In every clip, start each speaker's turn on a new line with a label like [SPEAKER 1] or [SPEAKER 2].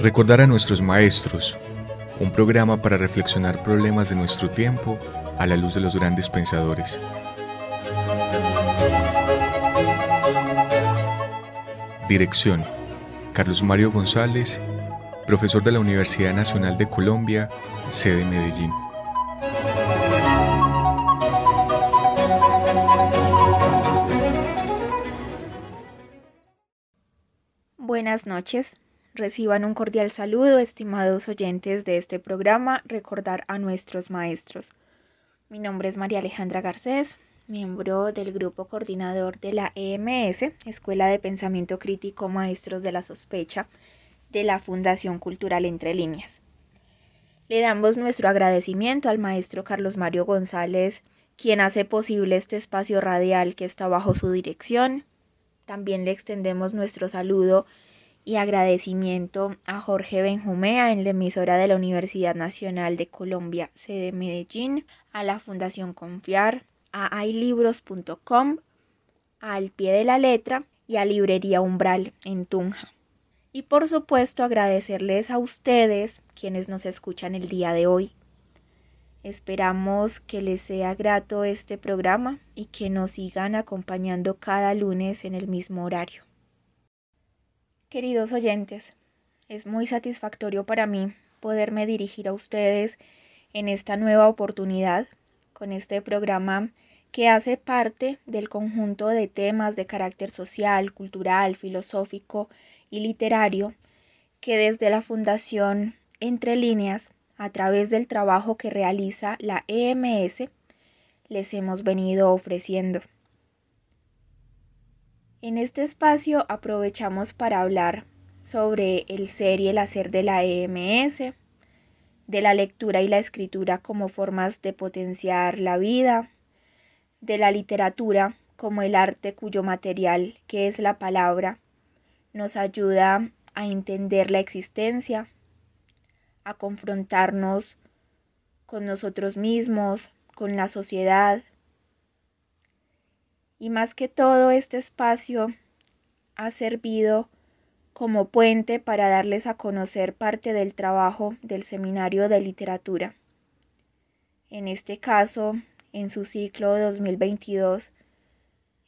[SPEAKER 1] Recordar a nuestros maestros, un programa para reflexionar problemas de nuestro tiempo a la luz de los grandes pensadores. Dirección, Carlos Mario González, profesor de la Universidad Nacional de Colombia, sede Medellín.
[SPEAKER 2] Buenas noches. Reciban un cordial saludo, estimados oyentes de este programa, recordar a nuestros maestros. Mi nombre es María Alejandra Garcés, miembro del grupo coordinador de la EMS, Escuela de Pensamiento Crítico Maestros de la Sospecha, de la Fundación Cultural Entre Líneas. Le damos nuestro agradecimiento al maestro Carlos Mario González, quien hace posible este espacio radial que está bajo su dirección. También le extendemos nuestro saludo y agradecimiento a Jorge Benjumea en la emisora de la Universidad Nacional de Colombia, sede Medellín, a la Fundación Confiar, a iLibros.com, al pie de la letra y a Librería Umbral en Tunja. Y por supuesto agradecerles a ustedes quienes nos escuchan el día de hoy. Esperamos que les sea grato este programa y que nos sigan acompañando cada lunes en el mismo horario. Queridos oyentes, es muy satisfactorio para mí poderme dirigir a ustedes en esta nueva oportunidad con este programa que hace parte del conjunto de temas de carácter social, cultural, filosófico y literario que desde la Fundación Entre Líneas, a través del trabajo que realiza la EMS, les hemos venido ofreciendo. En este espacio aprovechamos para hablar sobre el ser y el hacer de la EMS, de la lectura y la escritura como formas de potenciar la vida, de la literatura como el arte cuyo material, que es la palabra, nos ayuda a entender la existencia, a confrontarnos con nosotros mismos, con la sociedad, y más que todo este espacio ha servido como puente para darles a conocer parte del trabajo del Seminario de Literatura. En este caso, en su ciclo 2022,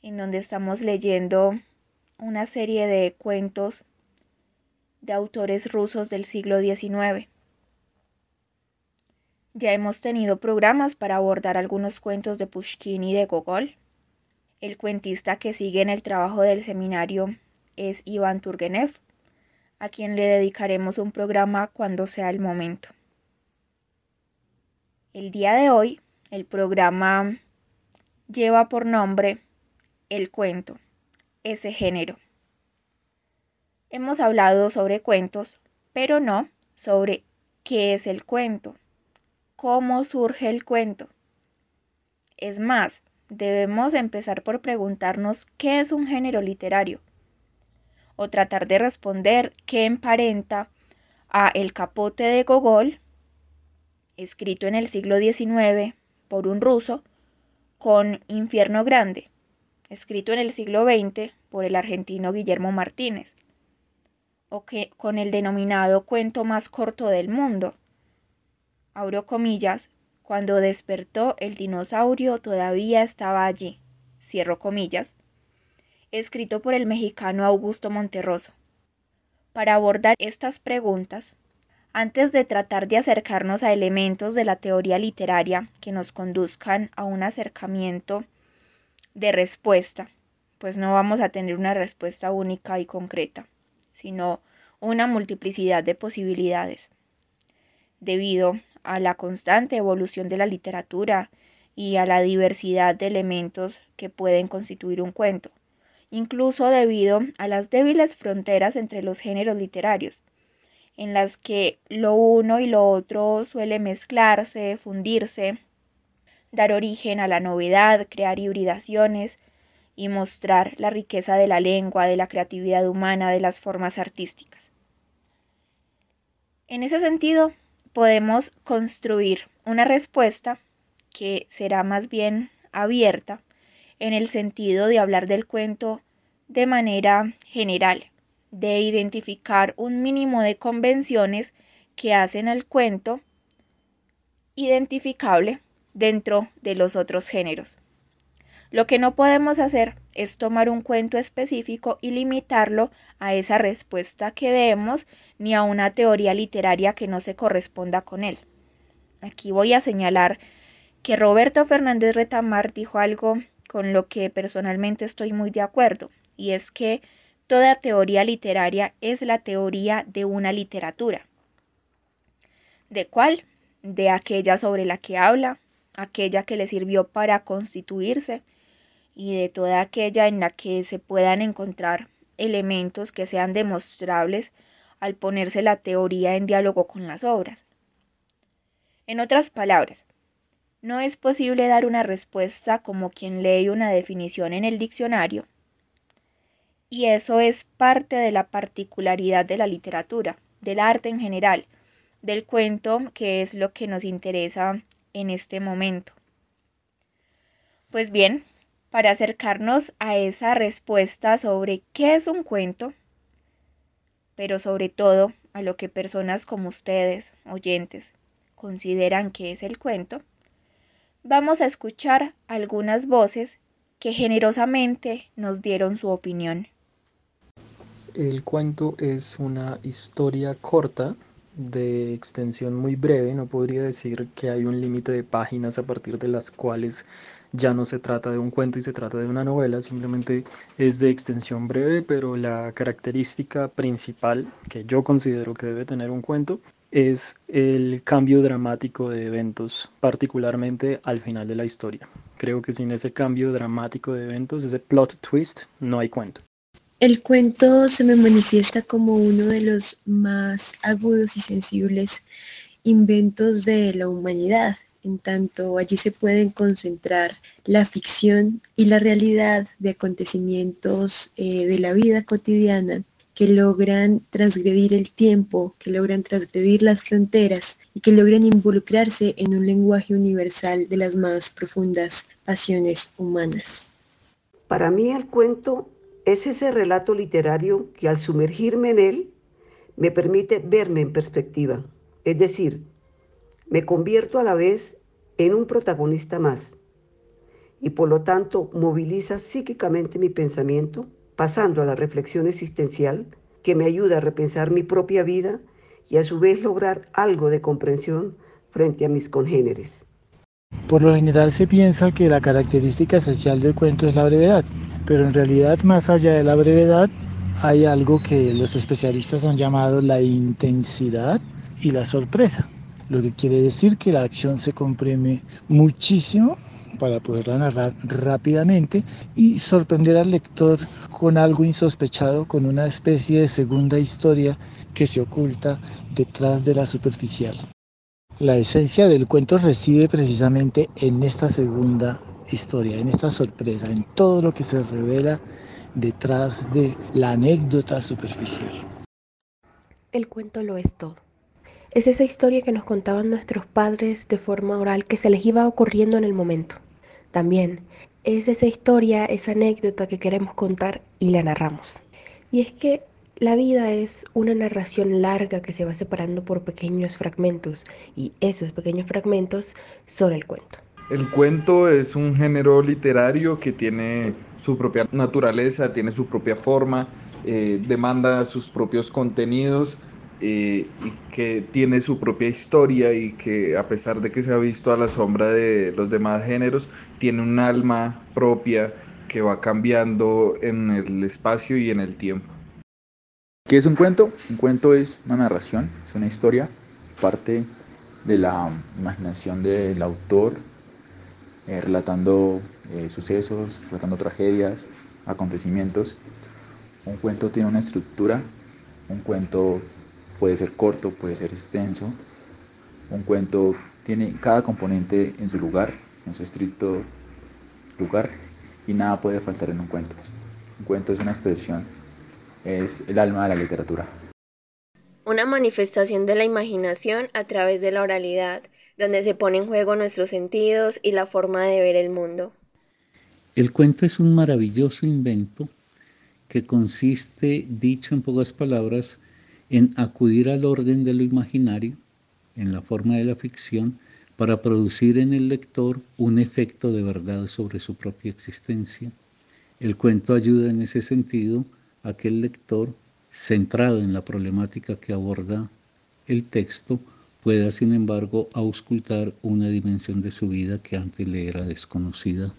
[SPEAKER 2] en donde estamos leyendo una serie de cuentos de autores rusos del siglo XIX. Ya hemos tenido programas para abordar algunos cuentos de Pushkin y de Gogol. El cuentista que sigue en el trabajo del seminario es Iván Turgenev, a quien le dedicaremos un programa cuando sea el momento. El día de hoy, el programa lleva por nombre El cuento, ese género. Hemos hablado sobre cuentos, pero no sobre qué es el cuento, cómo surge el cuento. Es más, debemos empezar por preguntarnos qué es un género literario o tratar de responder qué emparenta a El capote de Gogol, escrito en el siglo XIX por un ruso, con Infierno Grande, escrito en el siglo XX por el argentino Guillermo Martínez, o que, con el denominado cuento más corto del mundo, abro comillas, cuando despertó el dinosaurio todavía estaba allí, cierro comillas, escrito por el mexicano Augusto Monterroso. Para abordar estas preguntas, antes de tratar de acercarnos a elementos de la teoría literaria que nos conduzcan a un acercamiento de respuesta, pues no vamos a tener una respuesta única y concreta, sino una multiplicidad de posibilidades. Debido a la constante evolución de la literatura y a la diversidad de elementos que pueden constituir un cuento, incluso debido a las débiles fronteras entre los géneros literarios, en las que lo uno y lo otro suele mezclarse, fundirse, dar origen a la novedad, crear hibridaciones y mostrar la riqueza de la lengua, de la creatividad humana, de las formas artísticas. En ese sentido, podemos construir una respuesta que será más bien abierta en el sentido de hablar del cuento de manera general, de identificar un mínimo de convenciones que hacen al cuento identificable dentro de los otros géneros. Lo que no podemos hacer es tomar un cuento específico y limitarlo a esa respuesta que demos ni a una teoría literaria que no se corresponda con él. Aquí voy a señalar que Roberto Fernández Retamar dijo algo con lo que personalmente estoy muy de acuerdo, y es que toda teoría literaria es la teoría de una literatura. ¿De cuál? De aquella sobre la que habla, aquella que le sirvió para constituirse, y de toda aquella en la que se puedan encontrar elementos que sean demostrables al ponerse la teoría en diálogo con las obras. En otras palabras, no es posible dar una respuesta como quien lee una definición en el diccionario, y eso es parte de la particularidad de la literatura, del arte en general, del cuento, que es lo que nos interesa en este momento. Pues bien, para acercarnos a esa respuesta sobre qué es un cuento, pero sobre todo a lo que personas como ustedes, oyentes, consideran que es el cuento, vamos a escuchar algunas voces que generosamente nos dieron su opinión.
[SPEAKER 3] El cuento es una historia corta de extensión muy breve, no podría decir que hay un límite de páginas a partir de las cuales ya no se trata de un cuento y se trata de una novela, simplemente es de extensión breve, pero la característica principal que yo considero que debe tener un cuento es el cambio dramático de eventos, particularmente al final de la historia. Creo que sin ese cambio dramático de eventos, ese plot twist, no hay cuento.
[SPEAKER 4] El cuento se me manifiesta como uno de los más agudos y sensibles inventos de la humanidad en tanto allí se pueden concentrar la ficción y la realidad de acontecimientos eh, de la vida cotidiana que logran transgredir el tiempo, que logran transgredir las fronteras y que logran involucrarse en un lenguaje universal de las más profundas pasiones humanas.
[SPEAKER 5] Para mí el cuento es ese relato literario que al sumergirme en él me permite verme en perspectiva, es decir, me convierto a la vez en un protagonista más y por lo tanto moviliza psíquicamente mi pensamiento, pasando a la reflexión existencial que me ayuda a repensar mi propia vida y a su vez lograr algo de comprensión frente a mis congéneres.
[SPEAKER 6] Por lo general se piensa que la característica esencial del cuento es la brevedad, pero en realidad más allá de la brevedad hay algo que los especialistas han llamado la intensidad y la sorpresa lo que quiere decir que la acción se comprime muchísimo para poderla narrar rápidamente y sorprender al lector con algo insospechado, con una especie de segunda historia que se oculta detrás de la superficial. La esencia del cuento reside precisamente en esta segunda historia, en esta sorpresa, en todo lo que se revela detrás de la anécdota superficial.
[SPEAKER 7] El cuento lo es todo. Es esa historia que nos contaban nuestros padres de forma oral que se les iba ocurriendo en el momento. También es esa historia, esa anécdota que queremos contar y la narramos. Y es que la vida es una narración larga que se va separando por pequeños fragmentos y esos pequeños fragmentos son el cuento.
[SPEAKER 8] El cuento es un género literario que tiene su propia naturaleza, tiene su propia forma, eh, demanda sus propios contenidos eh, y que tiene su propia historia y que a pesar de que se ha visto a la sombra de los demás géneros, tiene un alma propia que va cambiando en el espacio y en el tiempo.
[SPEAKER 9] ¿Qué es un cuento? Un cuento es una narración, es una historia, parte de la imaginación del autor, eh, relatando eh, sucesos, relatando tragedias, acontecimientos. Un cuento tiene una estructura, un cuento puede ser corto, puede ser extenso. Un cuento tiene cada componente en su lugar, en su estricto lugar, y nada puede faltar en un cuento. Un cuento es una expresión, es el alma de la literatura.
[SPEAKER 10] Una manifestación de la imaginación a través de la oralidad, donde se pone en juego nuestros sentidos y la forma de ver el mundo.
[SPEAKER 11] El cuento es un maravilloso invento que consiste, dicho en pocas palabras, en acudir al orden de lo imaginario, en la forma de la ficción, para producir en el lector un efecto de verdad sobre su propia existencia. El cuento ayuda en ese sentido a que el lector, centrado en la problemática que aborda el texto, pueda, sin embargo, auscultar una dimensión de su vida que antes le era desconocida.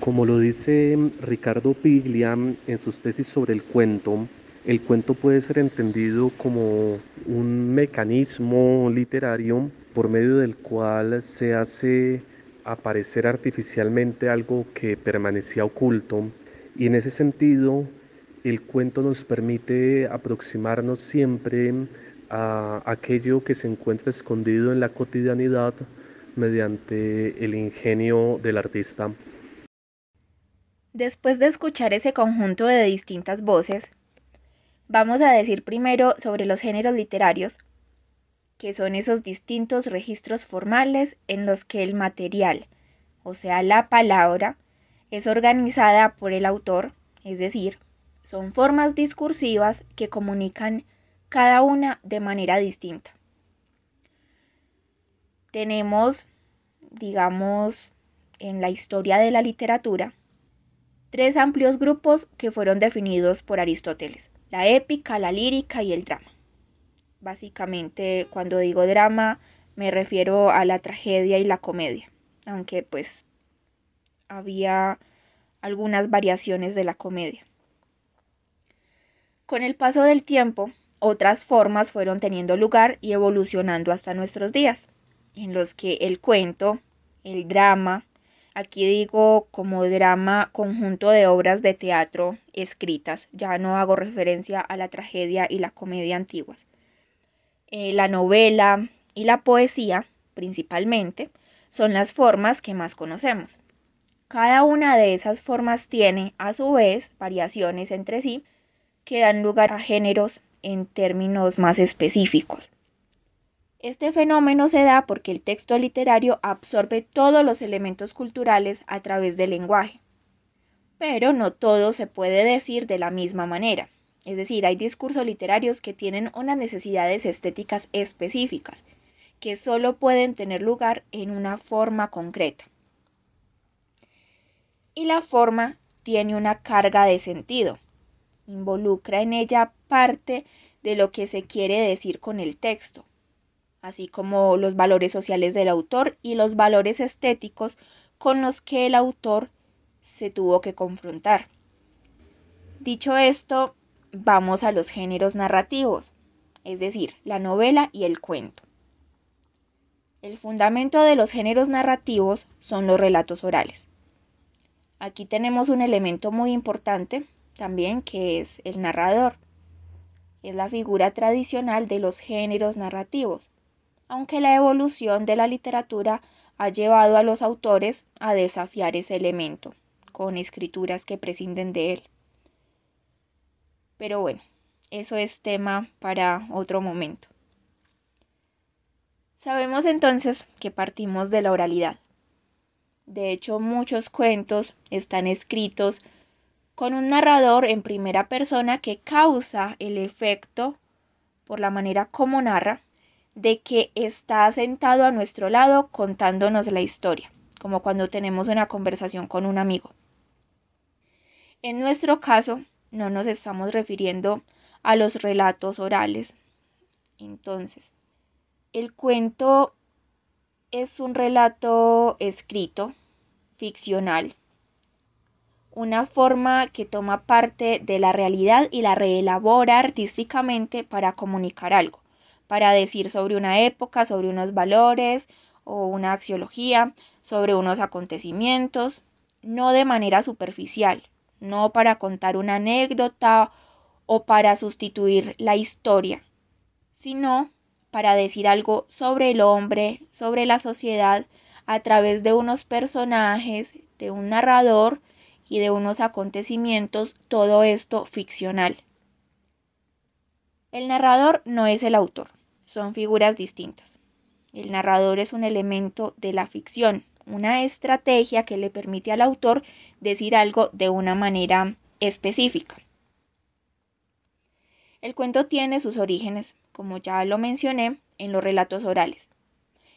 [SPEAKER 12] Como lo dice Ricardo Piglia en sus tesis sobre el cuento, el cuento puede ser entendido como un mecanismo literario por medio del cual se hace aparecer artificialmente algo que permanecía oculto y en ese sentido el cuento nos permite aproximarnos siempre a aquello que se encuentra escondido en la cotidianidad mediante el ingenio del artista.
[SPEAKER 2] Después de escuchar ese conjunto de distintas voces, vamos a decir primero sobre los géneros literarios, que son esos distintos registros formales en los que el material, o sea, la palabra, es organizada por el autor, es decir, son formas discursivas que comunican cada una de manera distinta. Tenemos, digamos, en la historia de la literatura, tres amplios grupos que fueron definidos por Aristóteles, la épica, la lírica y el drama. Básicamente, cuando digo drama, me refiero a la tragedia y la comedia, aunque pues había algunas variaciones de la comedia. Con el paso del tiempo, otras formas fueron teniendo lugar y evolucionando hasta nuestros días, en los que el cuento, el drama, aquí digo como drama conjunto de obras de teatro escritas, ya no hago referencia a la tragedia y la comedia antiguas, eh, la novela y la poesía, principalmente, son las formas que más conocemos. Cada una de esas formas tiene, a su vez, variaciones entre sí que dan lugar a géneros en términos más específicos. Este fenómeno se da porque el texto literario absorbe todos los elementos culturales a través del lenguaje. Pero no todo se puede decir de la misma manera. Es decir, hay discursos literarios que tienen unas necesidades estéticas específicas, que solo pueden tener lugar en una forma concreta. Y la forma tiene una carga de sentido, involucra en ella parte de lo que se quiere decir con el texto, así como los valores sociales del autor y los valores estéticos con los que el autor se tuvo que confrontar. Dicho esto, vamos a los géneros narrativos, es decir, la novela y el cuento. El fundamento de los géneros narrativos son los relatos orales. Aquí tenemos un elemento muy importante también que es el narrador. Es la figura tradicional de los géneros narrativos, aunque la evolución de la literatura ha llevado a los autores a desafiar ese elemento, con escrituras que prescinden de él. Pero bueno, eso es tema para otro momento. Sabemos entonces que partimos de la oralidad. De hecho, muchos cuentos están escritos con un narrador en primera persona que causa el efecto, por la manera como narra, de que está sentado a nuestro lado contándonos la historia, como cuando tenemos una conversación con un amigo. En nuestro caso, no nos estamos refiriendo a los relatos orales. Entonces, el cuento es un relato escrito, ficcional, una forma que toma parte de la realidad y la reelabora artísticamente para comunicar algo, para decir sobre una época, sobre unos valores o una axiología, sobre unos acontecimientos, no de manera superficial, no para contar una anécdota o para sustituir la historia, sino para decir algo sobre el hombre, sobre la sociedad, a través de unos personajes, de un narrador y de unos acontecimientos, todo esto ficcional. El narrador no es el autor, son figuras distintas. El narrador es un elemento de la ficción, una estrategia que le permite al autor decir algo de una manera específica. El cuento tiene sus orígenes, como ya lo mencioné, en los relatos orales,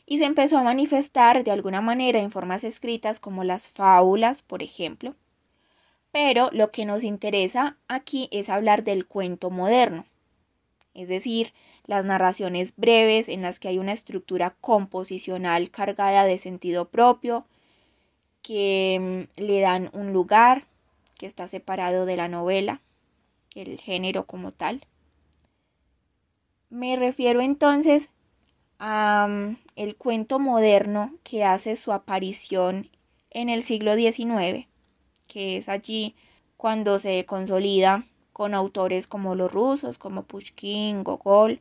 [SPEAKER 2] y se empezó a manifestar de alguna manera en formas escritas como las fábulas, por ejemplo. Pero lo que nos interesa aquí es hablar del cuento moderno, es decir, las narraciones breves en las que hay una estructura composicional cargada de sentido propio, que mm, le dan un lugar que está separado de la novela, el género como tal. Me refiero entonces a mm, el cuento moderno que hace su aparición en el siglo XIX, que es allí cuando se consolida con autores como los rusos, como Pushkin, Gogol,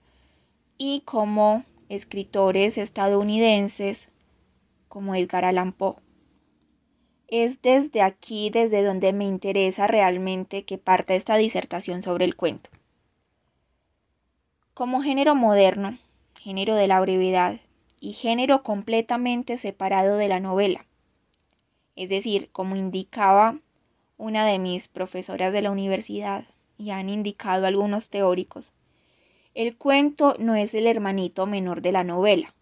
[SPEAKER 2] y como escritores estadounidenses como Edgar Allan Poe. Es desde aquí desde donde me interesa realmente que parte esta disertación sobre el cuento. Como género moderno, género de la brevedad y género completamente separado de la novela, es decir, como indicaba una de mis profesoras de la universidad, y han indicado algunos teóricos, el cuento no es el hermanito menor de la novela.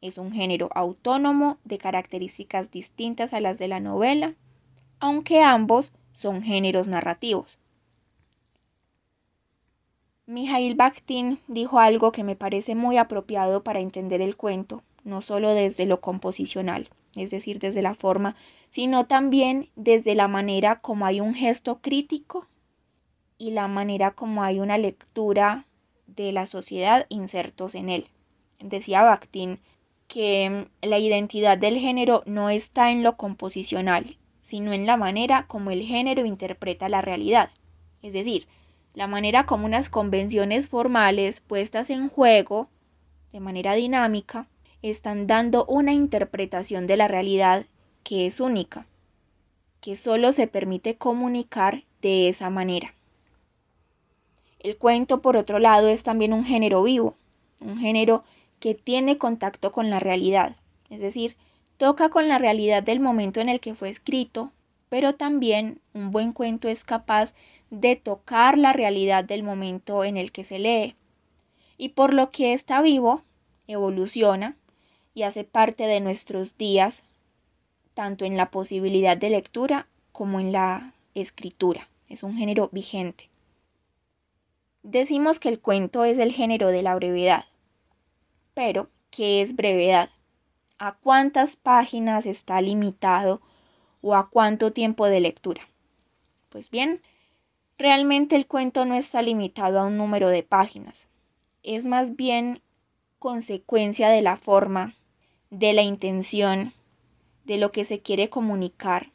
[SPEAKER 2] Es un género autónomo de características distintas a las de la novela, aunque ambos son géneros narrativos. Mijail Bakhtin dijo algo que me parece muy apropiado para entender el cuento, no solo desde lo composicional, es decir, desde la forma, sino también desde la manera como hay un gesto crítico y la manera como hay una lectura de la sociedad insertos en él. Decía Bakhtin que mm, la identidad del género no está en lo composicional, sino en la manera como el género interpreta la realidad. Es decir, la manera como unas convenciones formales puestas en juego de manera dinámica están dando una interpretación de la realidad que es única, que solo se permite comunicar de esa manera. El cuento, por otro lado, es también un género vivo, un género que tiene contacto con la realidad, es decir, toca con la realidad del momento en el que fue escrito, pero también un buen cuento es capaz de tocar la realidad del momento en el que se lee. Y por lo que está vivo, evoluciona y hace parte de nuestros días, tanto en la posibilidad de lectura como en la escritura. Es un género vigente. Decimos que el cuento es el género de la brevedad. Pero, ¿qué es brevedad? ¿A cuántas páginas está limitado o a cuánto tiempo de lectura? Pues bien, realmente el cuento no está limitado a un número de páginas. Es más bien consecuencia de la forma, de la intención, de lo que se quiere comunicar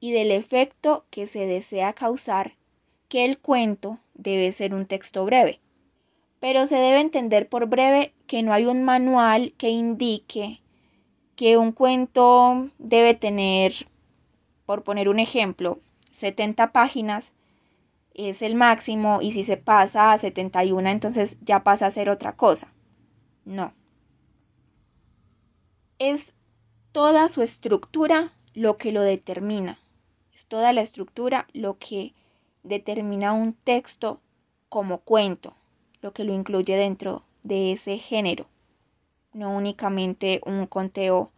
[SPEAKER 2] y del efecto que se desea causar que el cuento debe ser un texto breve. Pero se debe entender por breve que no hay un manual que indique que un cuento debe tener, por poner un ejemplo, 70 páginas es el máximo y si se pasa a 71 entonces ya pasa a ser otra cosa. No. Es toda su estructura lo que lo determina. Es toda la estructura lo que determina un texto como cuento, lo que lo incluye dentro de ese género, no únicamente un conteo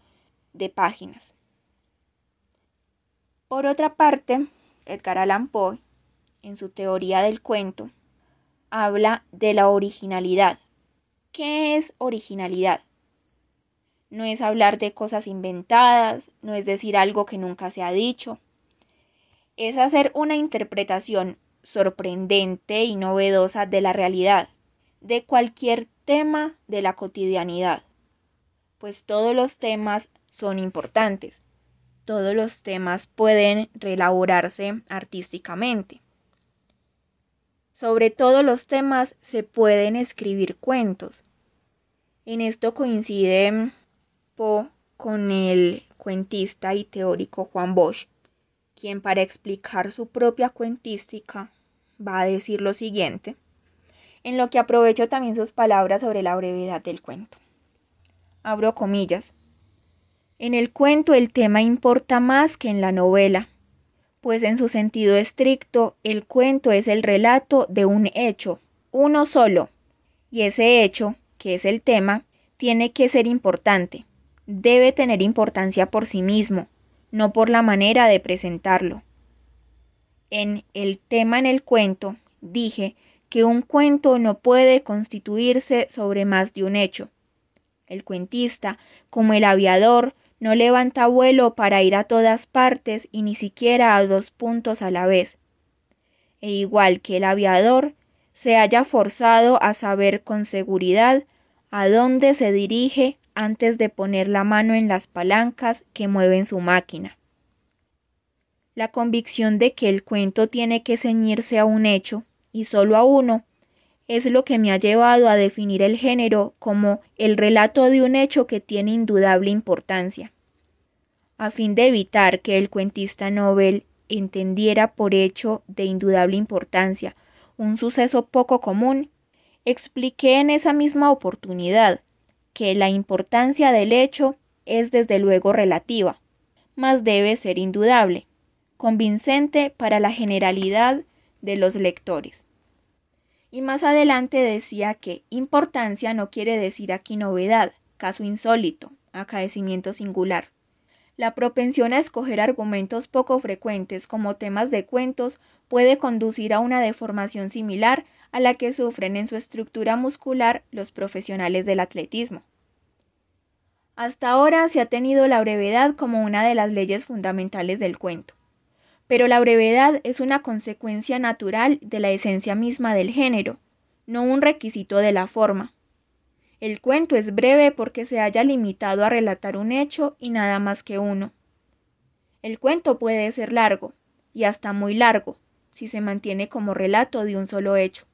[SPEAKER 2] de páginas. Por otra parte, Edgar Allan Poe, en su teoría del cuento, habla de la originalidad. ¿Qué es originalidad? No es hablar de cosas inventadas, no es decir algo que nunca se ha dicho, es hacer una interpretación sorprendente y novedosa de la realidad, de cualquier tema de la cotidianidad, pues todos los temas son importantes, todos los temas pueden reelaborarse artísticamente. Sobre todos los temas se pueden escribir cuentos. En esto coincide Poe con el cuentista y teórico Juan Bosch, quien para explicar su propia cuentística va a decir lo siguiente, en lo que aprovecho también sus palabras sobre la brevedad del cuento. Abro comillas. En el cuento el tema importa más que en la novela, pues en su sentido estricto el cuento es el relato de un hecho, uno solo, y ese hecho, que es el tema, tiene que ser importante, debe tener importancia por sí mismo, no por la manera de presentarlo. En el tema en el cuento dije que un cuento no puede constituirse sobre más de un hecho. El cuentista, como el aviador, no levanta vuelo para ir a todas partes y ni siquiera a dos puntos a la vez. E igual que el aviador, se haya forzado a saber con seguridad a dónde se dirige antes de poner la mano en las palancas que mueven su máquina. La convicción de que el cuento tiene que ceñirse a un hecho, y solo a uno, es lo que me ha llevado a definir el género como el relato de un hecho que tiene indudable importancia. A fin de evitar que el cuentista Nobel entendiera por hecho de indudable importancia un suceso poco común, expliqué en esa misma oportunidad que la importancia del hecho es desde luego relativa, mas debe ser indudable, convincente para la generalidad de los lectores. Y más adelante decía que importancia no quiere decir aquí novedad, caso insólito, acaecimiento singular. La propensión a escoger argumentos poco frecuentes como temas de cuentos puede conducir a una deformación similar a la que sufren en su estructura muscular los profesionales del atletismo. Hasta ahora se ha tenido la brevedad como una de las leyes fundamentales del cuento pero la brevedad es una consecuencia natural de la esencia misma del género, no un requisito de la forma. El cuento es breve porque se haya limitado a relatar un hecho y nada más que uno. El cuento puede ser largo, y hasta muy largo, si se mantiene como relato de un solo hecho.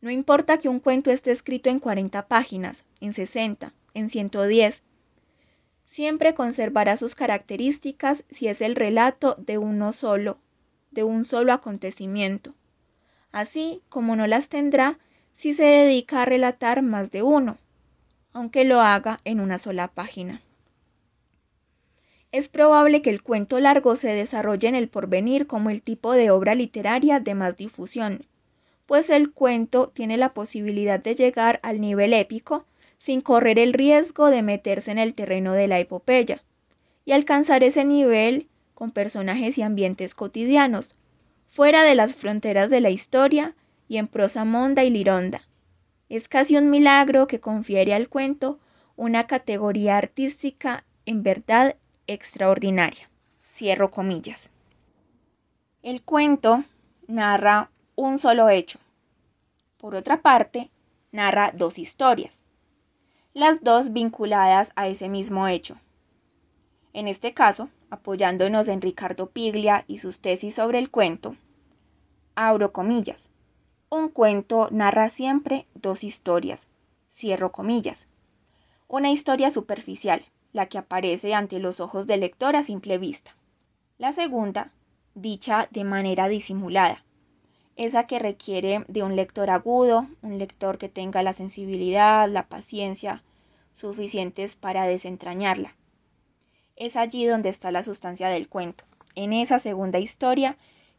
[SPEAKER 2] No importa que un cuento esté escrito en 40 páginas, en 60, en 110, siempre conservará sus características si es el relato de uno solo, de un solo acontecimiento, así como no las tendrá si se dedica a relatar más de uno, aunque lo haga en una sola página. Es probable que el cuento largo se desarrolle en el porvenir como el tipo de obra literaria de más difusión, pues el cuento tiene la posibilidad de llegar al nivel épico sin correr el riesgo de meterse en el terreno de la epopeya, y alcanzar ese nivel con personajes y ambientes cotidianos, fuera de las fronteras de la historia y en prosa monda y lironda. Es casi un milagro que confiere al cuento una categoría artística en verdad extraordinaria. Cierro comillas. El cuento narra un solo hecho. Por otra parte, narra dos historias, las dos vinculadas a ese mismo hecho. En este caso, apoyándonos en Ricardo Piglia y sus tesis sobre el cuento, abro comillas. Un cuento narra siempre dos historias, cierro comillas. Una historia superficial, la que aparece ante los ojos del lector a simple vista. La segunda, dicha de manera disimulada, esa que requiere de un lector agudo, un lector que tenga la sensibilidad, la paciencia suficientes para desentrañarla. Es allí donde está la sustancia del cuento, en esa segunda historia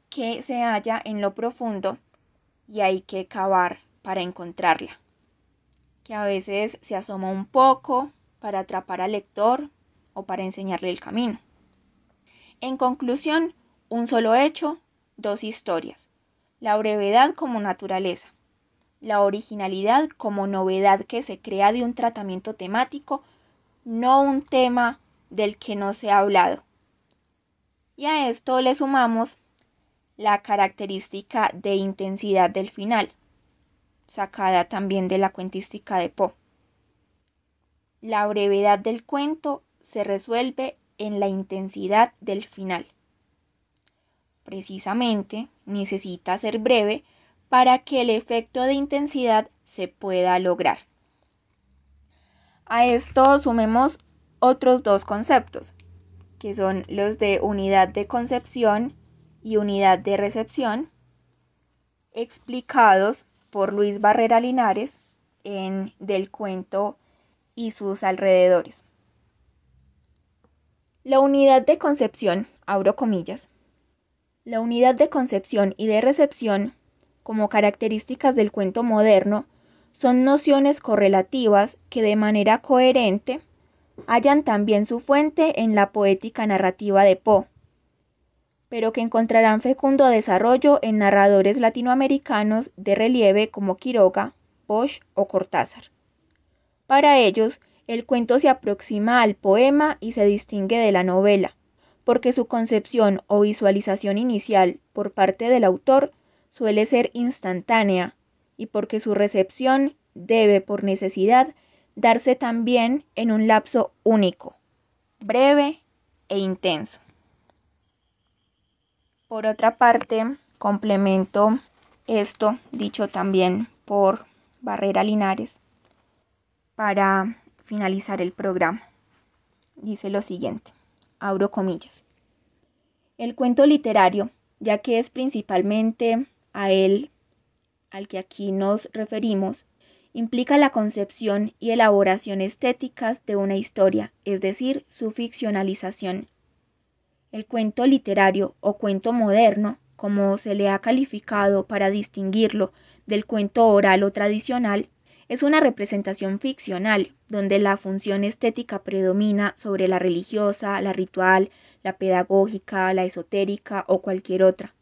[SPEAKER 2] que se halla en lo profundo y hay que cavar para encontrarla, que a veces se asoma un poco para atrapar al lector o para enseñarle el camino. En conclusión, un solo hecho, dos historias la brevedad como naturaleza, la originalidad como novedad que se crea de un tratamiento temático, no un tema del que no se ha hablado. Y a esto le sumamos la característica de intensidad del final, sacada también de la cuentística de Poe. La brevedad del cuento se resuelve en la intensidad del final precisamente necesita ser breve para que el efecto de intensidad se pueda lograr. A esto sumemos otros dos conceptos, que son los de unidad de concepción y unidad de recepción, explicados por Luis Barrera Linares en Del cuento y sus alrededores. La unidad de concepción, abro comillas, La unidad de concepción y de recepción, como características del cuento moderno, son nociones correlativas que de manera coherente hallan también su fuente en la poética narrativa de Poe, pero que encontrarán fecundo desarrollo en narradores latinoamericanos de relieve como Quiroga, Bosch o Cortázar. Para ellos, el cuento se aproxima al poema y se distingue de la novela, porque su concepción o visualización inicial por parte del autor suele ser instantánea y porque su recepción debe por necesidad darse también en un lapso único, breve e intenso. Por otra parte, complemento esto dicho también por Barrera Linares para finalizar el programa. Dice lo siguiente abro comillas. El cuento literario, ya que es principalmente a él al que aquí nos referimos, implica la concepción y elaboración estéticas de una historia, es decir, su ficcionalización. El cuento literario o cuento moderno, como se le ha calificado para distinguirlo del cuento oral o tradicional, es una representación ficcional, donde la función estética predomina sobre la religiosa, la ritual, la pedagógica, la esotérica o cualquier otra.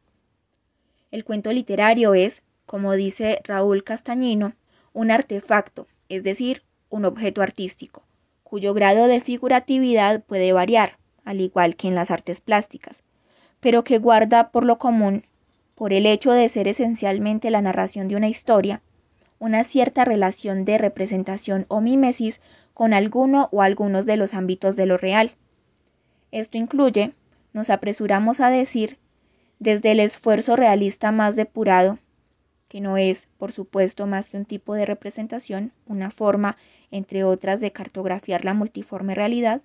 [SPEAKER 2] El cuento literario es, como dice Raúl Castañino, un artefacto, es decir, un objeto artístico, cuyo grado de figuratividad puede variar, al igual que en las artes plásticas, pero que guarda por lo común, por el hecho de ser esencialmente la narración de una historia, una cierta relación de representación o mímesis con alguno o algunos de los ámbitos de lo real. Esto incluye, nos apresuramos a decir, desde el esfuerzo realista más depurado, que no es, por supuesto, más que un tipo de representación, una forma, entre otras, de cartografiar la multiforme realidad,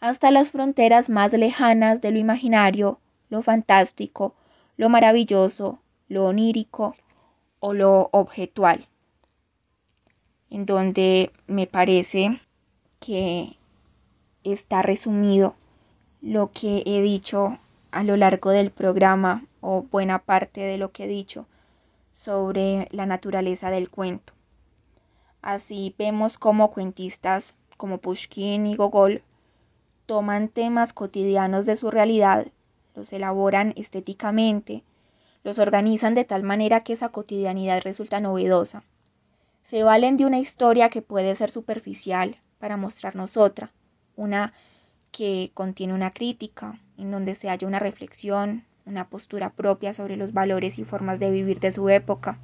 [SPEAKER 2] hasta las fronteras más lejanas de lo imaginario, lo fantástico, lo maravilloso, lo onírico, o lo objetual, en donde me parece que está resumido lo que he dicho a lo largo del programa o buena parte de lo que he dicho sobre la naturaleza del cuento. Así vemos como cuentistas como Pushkin y Gogol toman temas cotidianos de su realidad, los elaboran estéticamente, los organizan de tal manera que esa cotidianidad resulta novedosa. Se valen de una historia que puede ser superficial para mostrarnos otra, una que contiene una crítica, en donde se halla una reflexión, una postura propia sobre los valores y formas de vivir de su época.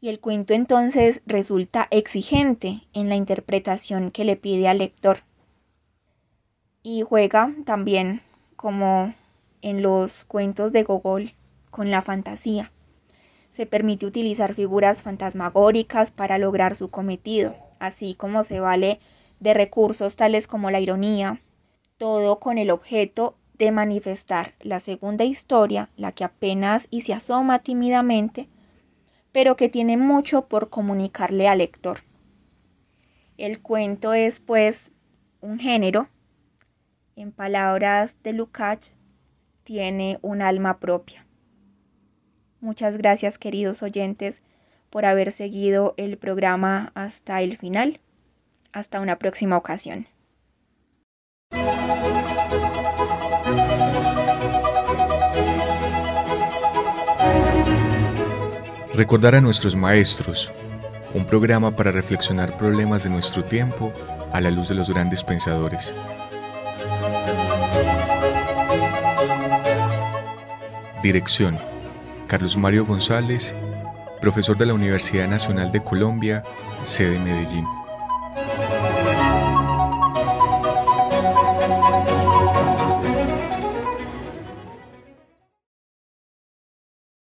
[SPEAKER 2] Y el cuento entonces resulta exigente en la interpretación que le pide al lector. Y juega también como en los cuentos de Gogol con la fantasía. Se permite utilizar figuras fantasmagóricas para lograr su cometido, así como se vale de recursos tales como la ironía, todo con el objeto de manifestar la segunda historia, la que apenas y se asoma tímidamente, pero que tiene mucho por comunicarle al lector. El cuento es, pues, un género, en palabras de Lukács, tiene un alma propia. Muchas gracias queridos oyentes por haber seguido el programa hasta el final. Hasta una próxima ocasión.
[SPEAKER 1] Recordar a nuestros maestros, un programa para reflexionar problemas de nuestro tiempo a la luz de los grandes pensadores. Dirección. Carlos Mario González, profesor de la Universidad Nacional de Colombia, sede Medellín.